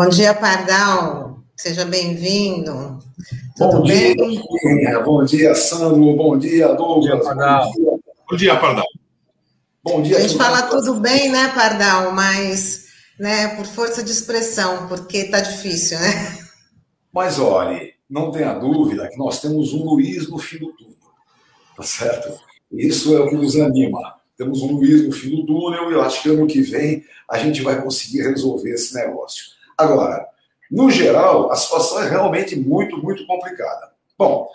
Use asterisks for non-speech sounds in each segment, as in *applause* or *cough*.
Bom dia, Pardal. Seja bem-vindo. Tudo bom bem? Dia, bom dia, Sandro. Bom dia, Douglas. Bom dia, Pardal. Bom dia, bom dia Pardal. Bom dia. A gente fala tudo bem, né, Pardal? Mas, né, por força de expressão, porque tá difícil, né? Mas olhe, não tenha dúvida que nós temos um Luiz no fim do túnel, tá certo? Isso é o que nos anima. Temos um Luiz no fim do túnel e eu acho que ano que vem a gente vai conseguir resolver esse negócio. Agora, no geral, a situação é realmente muito, muito complicada. Bom,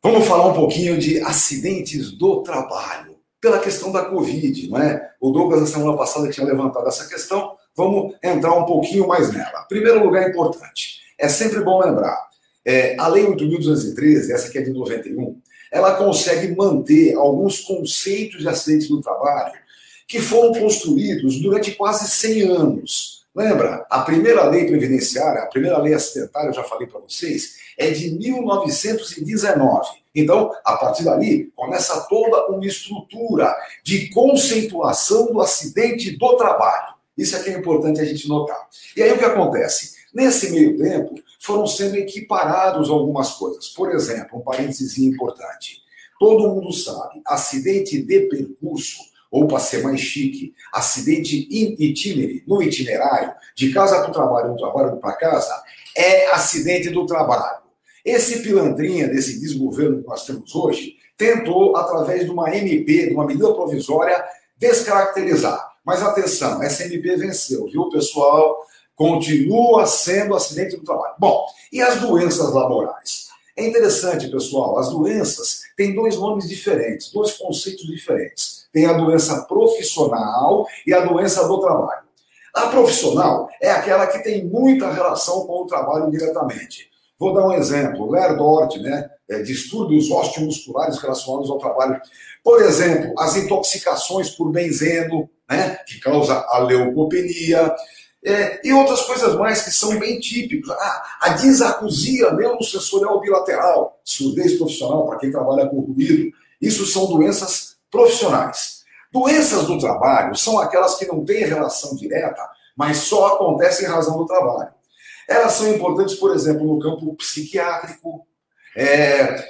vamos falar um pouquinho de acidentes do trabalho, pela questão da Covid, não é? O Douglas, na semana passada, tinha levantado essa questão, vamos entrar um pouquinho mais nela. Primeiro lugar importante, é sempre bom lembrar, é, a Lei 8.213, essa aqui é de 91, ela consegue manter alguns conceitos de acidentes do trabalho que foram construídos durante quase 100 anos. Lembra? A primeira lei previdenciária, a primeira lei acidentária, eu já falei para vocês, é de 1919. Então, a partir dali, começa toda uma estrutura de conceituação do acidente do trabalho. Isso é que é importante a gente notar. E aí o que acontece? Nesse meio tempo, foram sendo equiparados algumas coisas. Por exemplo, um parênteses importante. Todo mundo sabe, acidente de percurso, ou para ser mais chique, acidente in itinere, no itinerário, de casa para o trabalho, do trabalho para casa, é acidente do trabalho. Esse pilantrinha desse desgoverno que nós temos hoje tentou, através de uma MP, de uma medida provisória, descaracterizar. Mas atenção, essa MP venceu, viu, pessoal? Continua sendo acidente do trabalho. Bom, e as doenças laborais? É interessante, pessoal, as doenças têm dois nomes diferentes, dois conceitos diferentes. Tem a doença profissional e a doença do trabalho. A profissional é aquela que tem muita relação com o trabalho diretamente. Vou dar um exemplo, Lerdort, né? É, distúrbios osteomusculares relacionados ao trabalho. Por exemplo, as intoxicações por benzeno, né? Que causa a leucopenia, é, e outras coisas mais que são bem típicas. Ah, a disacusia mesmo sensorial bilateral, surdez profissional, para quem trabalha com ruído. Isso são doenças profissionais. Doenças do trabalho são aquelas que não têm relação direta, mas só acontecem em razão do trabalho. Elas são importantes, por exemplo, no campo psiquiátrico, é,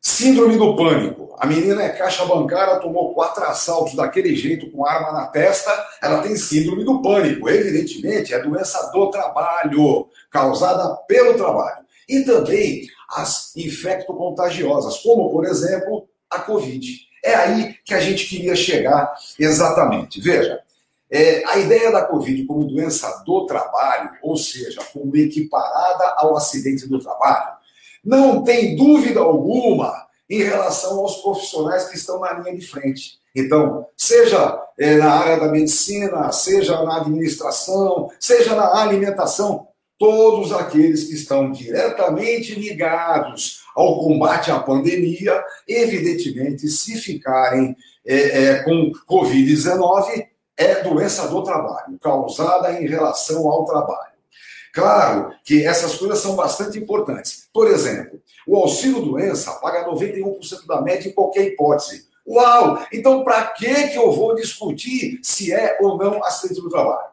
síndrome do pânico. A menina é caixa bancária, tomou quatro assaltos daquele jeito, com arma na testa, ela tem síndrome do pânico. Evidentemente, é doença do trabalho, causada pelo trabalho. E também as infecto-contagiosas, como, por exemplo, a Covid. É aí que a gente queria chegar exatamente. Veja, é, a ideia da Covid como doença do trabalho, ou seja, como equiparada ao acidente do trabalho, não tem dúvida alguma em relação aos profissionais que estão na linha de frente. Então, seja é, na área da medicina, seja na administração, seja na alimentação, todos aqueles que estão diretamente ligados ao combate à pandemia, evidentemente, se ficarem é, é, com Covid-19, é doença do trabalho, causada em relação ao trabalho. Claro que essas coisas são bastante importantes. Por exemplo, o auxílio-doença paga 91% da média em qualquer hipótese. Uau! Então, para que, eu vou discutir se é ou não acidente do trabalho?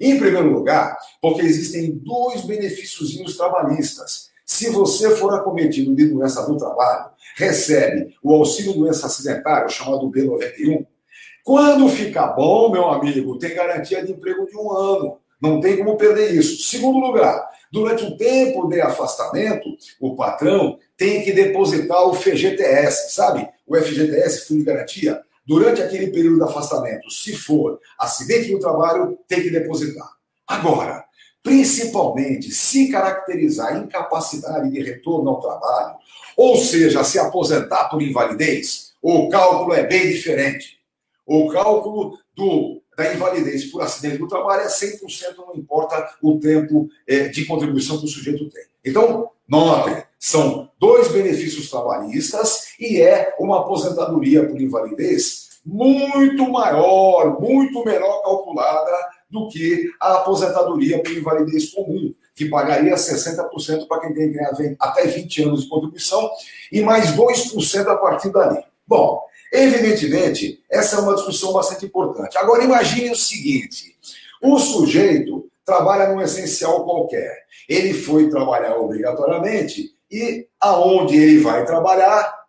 Em primeiro lugar, porque existem dois benefícios trabalhistas. Se você for acometido de doença do trabalho, recebe o auxílio-doença acidentário, chamado B91. Quando ficar bom, meu amigo, tem garantia de emprego de um ano. Não tem como perder isso. Segundo lugar, durante o tempo de afastamento, o patrão tem que depositar o FGTS, sabe? O FGTS, Fundo de Garantia. Durante aquele período de afastamento, se for acidente no trabalho, tem que depositar. Agora, principalmente se caracterizar incapacidade de retorno ao trabalho, ou seja, se aposentar por invalidez, o cálculo é bem diferente. O cálculo do da invalidez por acidente do trabalho é 100%, não importa o tempo é, de contribuição que o sujeito tem. Então, notem, são dois benefícios trabalhistas e é uma aposentadoria por invalidez muito maior, muito melhor calculada do que a aposentadoria por invalidez comum, que pagaria 60% para quem tem até 20 anos de contribuição e mais 2% a partir dali. Bom, Evidentemente, essa é uma discussão bastante importante. Agora, imagine o seguinte: o sujeito trabalha num essencial qualquer. Ele foi trabalhar obrigatoriamente e aonde ele vai trabalhar,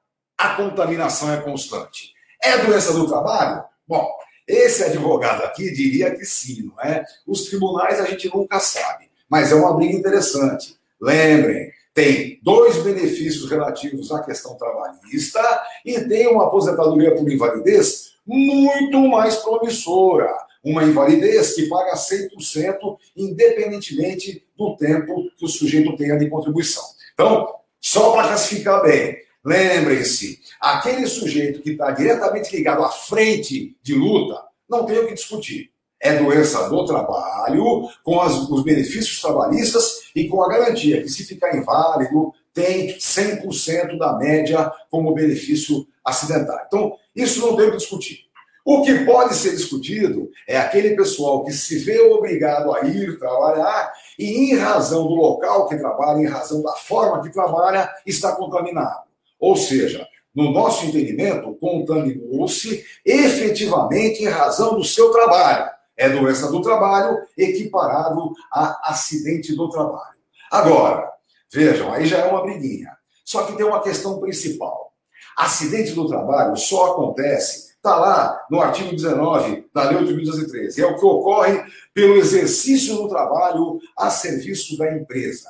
a contaminação é constante. É doença do trabalho? Bom, esse advogado aqui diria que sim, não é? Os tribunais a gente nunca sabe, mas é uma briga interessante. Lembrem, tem dois benefícios relativos à questão trabalhista e tem uma aposentadoria por invalidez muito mais promissora. Uma invalidez que paga 100%, independentemente do tempo que o sujeito tenha de contribuição. Então, só para classificar bem, lembrem-se, aquele sujeito que está diretamente ligado à frente de luta, não tem o que discutir. É doença do trabalho, com as, os benefícios trabalhistas e com a garantia que, se ficar inválido, tem 100% da média como benefício acidental. Então, isso não tem o que discutir. O que pode ser discutido é aquele pessoal que se vê obrigado a ir trabalhar e, em razão do local que trabalha, em razão da forma que trabalha, está contaminado. Ou seja, no nosso entendimento, contaminou-se efetivamente em razão do seu trabalho. É doença do trabalho equiparado a acidente do trabalho. Agora, vejam, aí já é uma briguinha. Só que tem uma questão principal. Acidente do trabalho só acontece Está lá no artigo 19 da Lei 8.213. É o que ocorre pelo exercício do trabalho a serviço da empresa.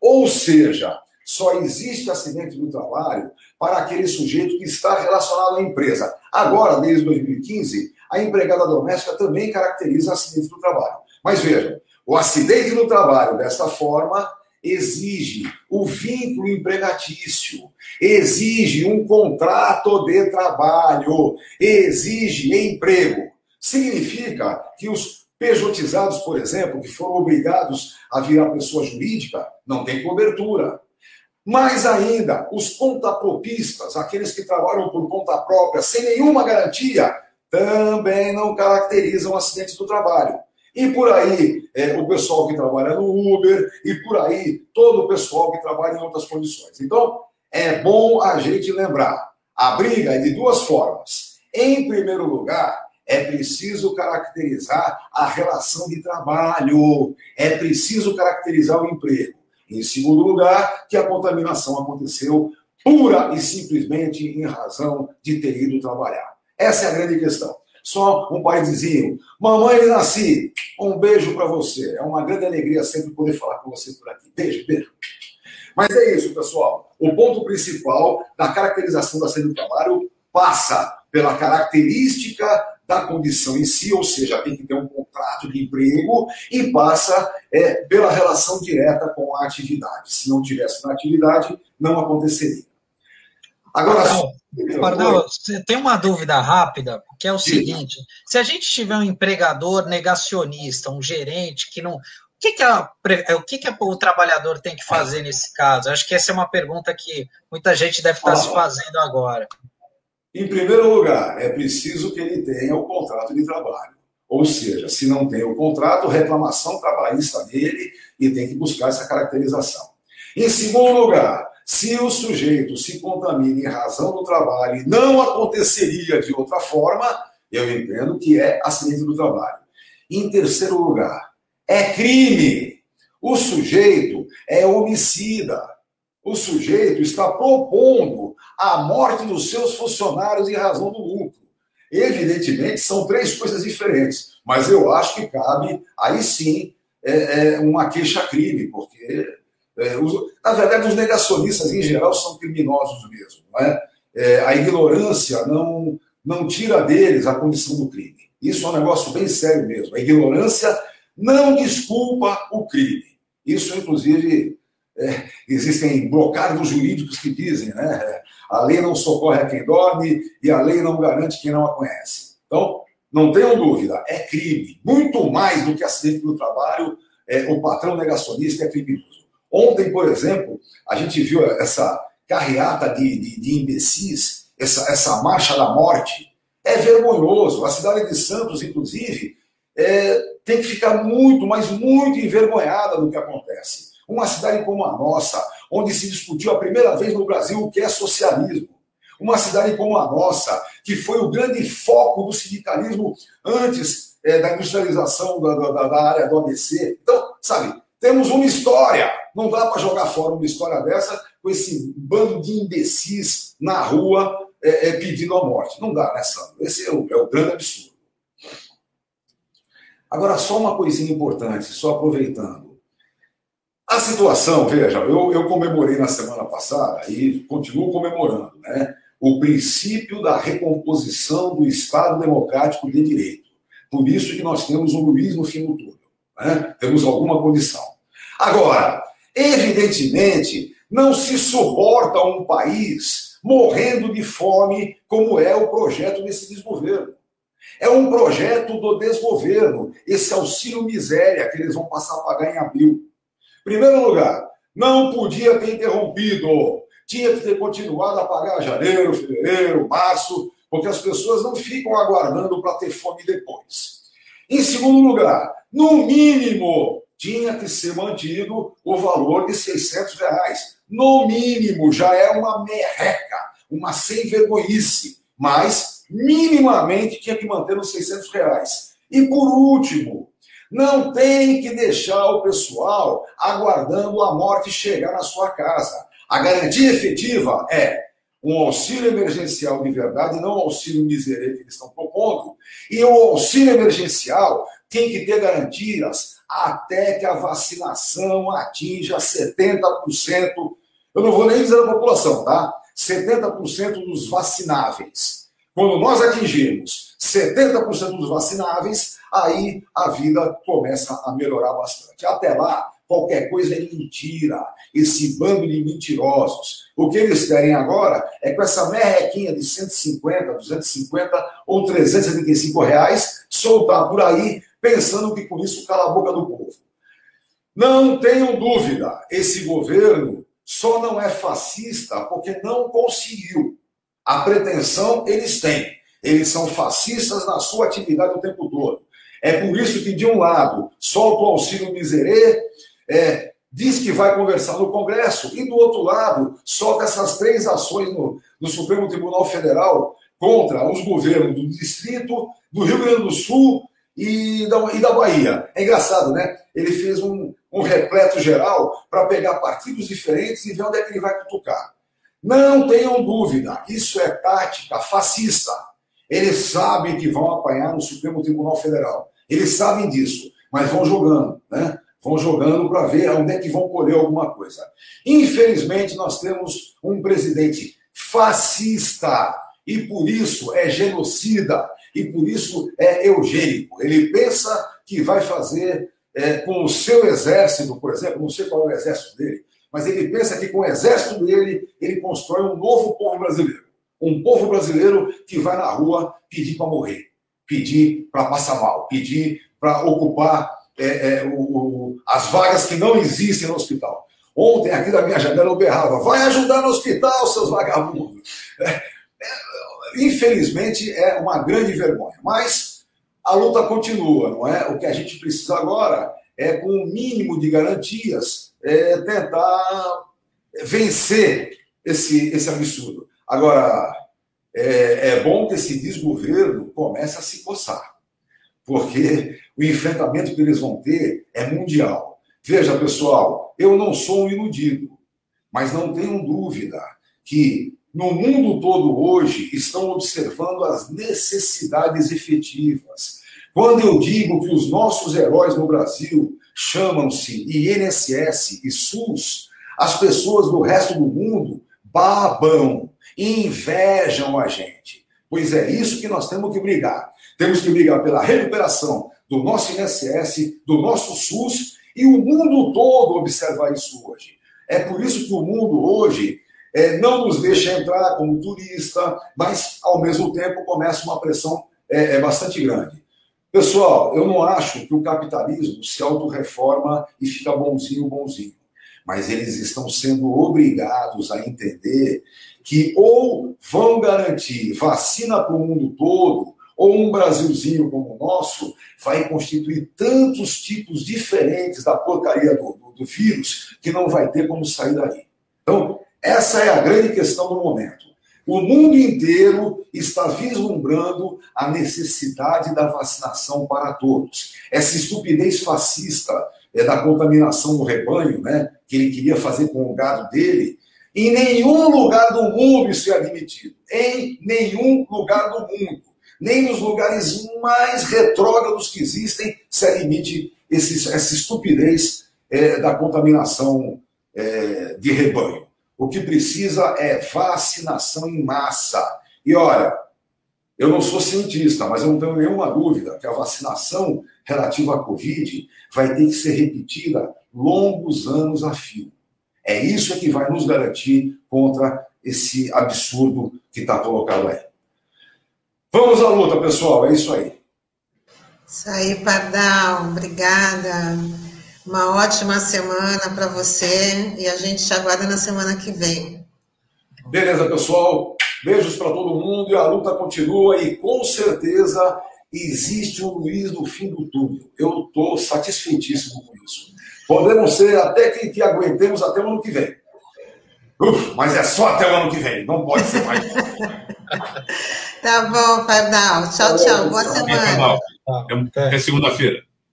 Ou seja, só existe acidente do trabalho para aquele sujeito que está relacionado à empresa. Agora, desde 2015, a empregada doméstica também caracteriza acidente do trabalho. Mas vejam, o acidente do trabalho, desta forma, exige o vínculo empregatício, exige um contrato de trabalho, exige emprego. Significa que os pejotizados, por exemplo, que foram obrigados a virar pessoa jurídica, não têm cobertura. Mais ainda, os contapropistas, aqueles que trabalham por conta própria, sem nenhuma garantia, também não caracterizam acidentes do trabalho. E por aí, é, o pessoal que trabalha no Uber, e por aí, todo o pessoal que trabalha em outras condições. Então, é bom a gente lembrar: a briga é de duas formas. Em primeiro lugar, é preciso caracterizar a relação de trabalho, é preciso caracterizar o emprego. Em segundo lugar, que a contaminação aconteceu pura e simplesmente em razão de ter ido trabalhar. Essa é a grande questão. Só um paizinho. Mamãe, nasci. Um beijo para você. É uma grande alegria sempre poder falar com você por aqui. Beijo, beijo. Mas é isso, pessoal. O ponto principal da caracterização da saída do trabalho passa pela característica da condição em si, ou seja, tem que ter um contrato de emprego, e passa é, pela relação direta com a atividade. Se não tivesse na atividade, não aconteceria. Agora, Pardal, tem uma dúvida rápida, que é o seguinte: se a gente tiver um empregador negacionista, um gerente que não. O que, que, a, o, que, que o trabalhador tem que fazer nesse caso? Acho que essa é uma pergunta que muita gente deve estar se fazendo agora. Em primeiro lugar, é preciso que ele tenha o contrato de trabalho. Ou seja, se não tem o contrato, reclamação trabalhista dele e tem que buscar essa caracterização. Em segundo lugar, se o sujeito se contamina em razão do trabalho e não aconteceria de outra forma, eu entendo que é acidente do trabalho. Em terceiro lugar, é crime. O sujeito é homicida. O sujeito está propondo a morte dos seus funcionários em razão do lucro. Evidentemente, são três coisas diferentes, mas eu acho que cabe, aí sim, é, é uma queixa-crime, porque é, os, na verdade, os negacionistas, em geral, são criminosos mesmo. Não é? É, a ignorância não, não tira deles a condição do crime. Isso é um negócio bem sério mesmo. A ignorância não desculpa o crime. Isso, inclusive, é, existem blocados jurídicos que dizem, né? A lei não socorre a quem dorme e a lei não garante quem não a conhece. Então, não tenham dúvida, é crime. Muito mais do que acidente do trabalho, é, o patrão negacionista é criminoso. Ontem, por exemplo, a gente viu essa carreata de, de, de imbecis, essa, essa marcha da morte. É vergonhoso. A cidade de Santos, inclusive, é, tem que ficar muito, mas muito envergonhada do que acontece. Uma cidade como a nossa, onde se discutiu a primeira vez no Brasil o que é socialismo. Uma cidade como a nossa, que foi o grande foco do sindicalismo antes é, da industrialização da, da, da, área do ABC. Então, sabe, temos uma história. Não dá para jogar fora uma história dessa com esse bando de imbecis na rua é, é, pedindo a morte. Não dá, né, Sandro? Esse é o, é o grande absurdo. Agora, só uma coisinha importante, só aproveitando. A situação, veja, eu, eu comemorei na semana passada e continuo comemorando, né? O princípio da recomposição do Estado Democrático de Direito. Por isso que nós temos um Luiz no fim do túnel. Né? Temos alguma condição. Agora, evidentemente, não se suporta um país morrendo de fome, como é o projeto desse desgoverno. É um projeto do desgoverno, esse auxílio miséria que eles vão passar a pagar em abril. Primeiro lugar, não podia ter interrompido, tinha que ter continuado a pagar janeiro, fevereiro, março, porque as pessoas não ficam aguardando para ter fome depois. Em segundo lugar, no mínimo, tinha que ser mantido o valor de 600 reais. No mínimo, já é uma merreca, uma sem vergonhice, mas minimamente tinha que manter os 600 reais. E por último, não tem que deixar o pessoal aguardando a morte chegar na sua casa. A garantia efetiva é um auxílio emergencial de verdade, não o auxílio miserável que eles estão propondo. E o auxílio emergencial tem que ter garantias até que a vacinação atinja 70%. Eu não vou nem dizer a população, tá? 70% dos vacináveis. Quando nós atingirmos 70% dos vacináveis, aí a vida começa a melhorar bastante. Até lá, qualquer coisa é mentira. Esse bando de mentirosos. O que eles querem agora é com essa merrequinha de 150, 250 ou 375 reais, soltar por aí, pensando que com isso cala a boca do povo. Não tenham dúvida, esse governo só não é fascista porque não conseguiu. A pretensão eles têm. Eles são fascistas na sua atividade o tempo todo. É por isso que, de um lado, solta o auxílio miserê, é, diz que vai conversar no Congresso, e do outro lado, solta essas três ações no, no Supremo Tribunal Federal contra os governos do Distrito, do Rio Grande do Sul e da, e da Bahia. É engraçado, né? Ele fez um, um repleto geral para pegar partidos diferentes e ver onde é que ele vai cutucar. Não tenham dúvida, isso é tática fascista. Eles sabem que vão apanhar no Supremo Tribunal Federal. Eles sabem disso, mas vão jogando, né? Vão jogando para ver onde é que vão colher alguma coisa. Infelizmente, nós temos um presidente fascista e por isso é genocida e por isso é eugênico. Ele pensa que vai fazer é, com o seu exército, por exemplo, não sei qual é o exército dele, mas ele pensa que com o exército dele ele constrói um novo povo brasileiro. Um povo brasileiro que vai na rua pedir para morrer pedir para passar mal, pedir para ocupar é, é, o, o, as vagas que não existem no hospital. Ontem, aqui da minha janela, eu berrava: vai ajudar no hospital, seus vagabundos. É, é, infelizmente, é uma grande vergonha. Mas a luta continua, não é? O que a gente precisa agora é, com o um mínimo de garantias, é, tentar vencer esse, esse absurdo. Agora, é, é bom que esse desgoverno comece a se coçar, porque o enfrentamento que eles vão ter é mundial. Veja, pessoal, eu não sou um iludido, mas não tenho dúvida que no mundo todo hoje estão observando as necessidades efetivas. Quando eu digo que os nossos heróis no Brasil chamam-se INSS e SUS, as pessoas do resto do mundo babam invejam a gente. Pois é isso que nós temos que brigar. Temos que brigar pela recuperação do nosso INSS, do nosso SUS, e o mundo todo observar isso hoje. É por isso que o mundo hoje é, não nos deixa entrar como turista, mas ao mesmo tempo começa uma pressão é, é bastante grande. Pessoal, eu não acho que o capitalismo se autorreforma e fica bonzinho, bonzinho. Mas eles estão sendo obrigados a entender que ou vão garantir vacina para o mundo todo, ou um Brasilzinho como o nosso vai constituir tantos tipos diferentes da porcaria do, do, do vírus que não vai ter como sair daí. Então, essa é a grande questão do momento. O mundo inteiro está vislumbrando a necessidade da vacinação para todos. Essa estupidez fascista é, da contaminação no rebanho, né, que ele queria fazer com o gado dele, em nenhum lugar do mundo isso é admitido. Em nenhum lugar do mundo. Nem nos lugares mais retrógrados que existem se admite esse, essa estupidez é, da contaminação é, de rebanho. O que precisa é vacinação em massa. E olha, eu não sou cientista, mas eu não tenho nenhuma dúvida que a vacinação relativa à Covid vai ter que ser repetida longos anos a fio. É isso que vai nos garantir contra esse absurdo que está colocado aí. Vamos à luta, pessoal. É isso aí. Isso aí, Pardal. Obrigada. Uma ótima semana para você e a gente te aguarda na semana que vem. Beleza, pessoal. Beijos para todo mundo e a luta continua e com certeza existe um Luiz no fim do túnel. Eu estou satisfeitíssimo com isso. Podemos ser até que, que aguentemos até o ano que vem. Uf, mas é só até o ano que vem, não pode ser mais. *laughs* tá bom, Pardal. Tchau, tchau. Boa semana. É, é segunda-feira.